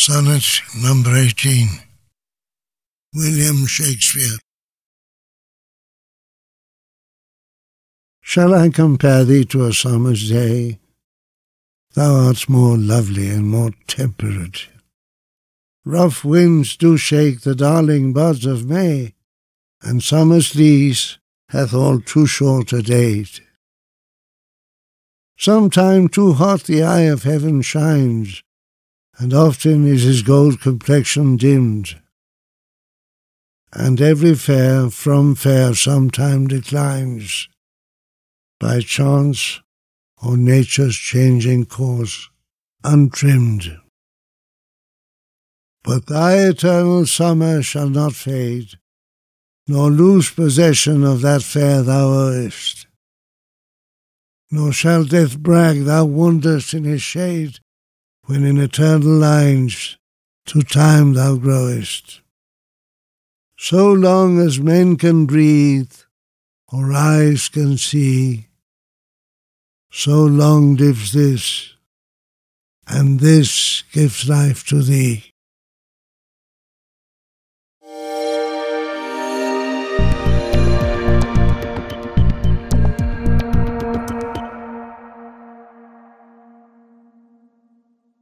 Sonnet number 18. William Shakespeare. Shall I compare thee to a summer's day? Thou art more lovely and more temperate. Rough winds do shake the darling buds of May, and summer's lease hath all too short a date. Sometime too hot the eye of heaven shines, and often is his gold complexion dimmed. And every fair from fair sometime declines, by chance or nature's changing course, untrimmed. But thy eternal summer shall not fade, nor lose possession of that fair thou owest. Nor shall death brag thou wanderest in his shade, when in eternal lines to time thou growest. So long as men can breathe, or eyes can see, so long lives this, and this gives life to thee.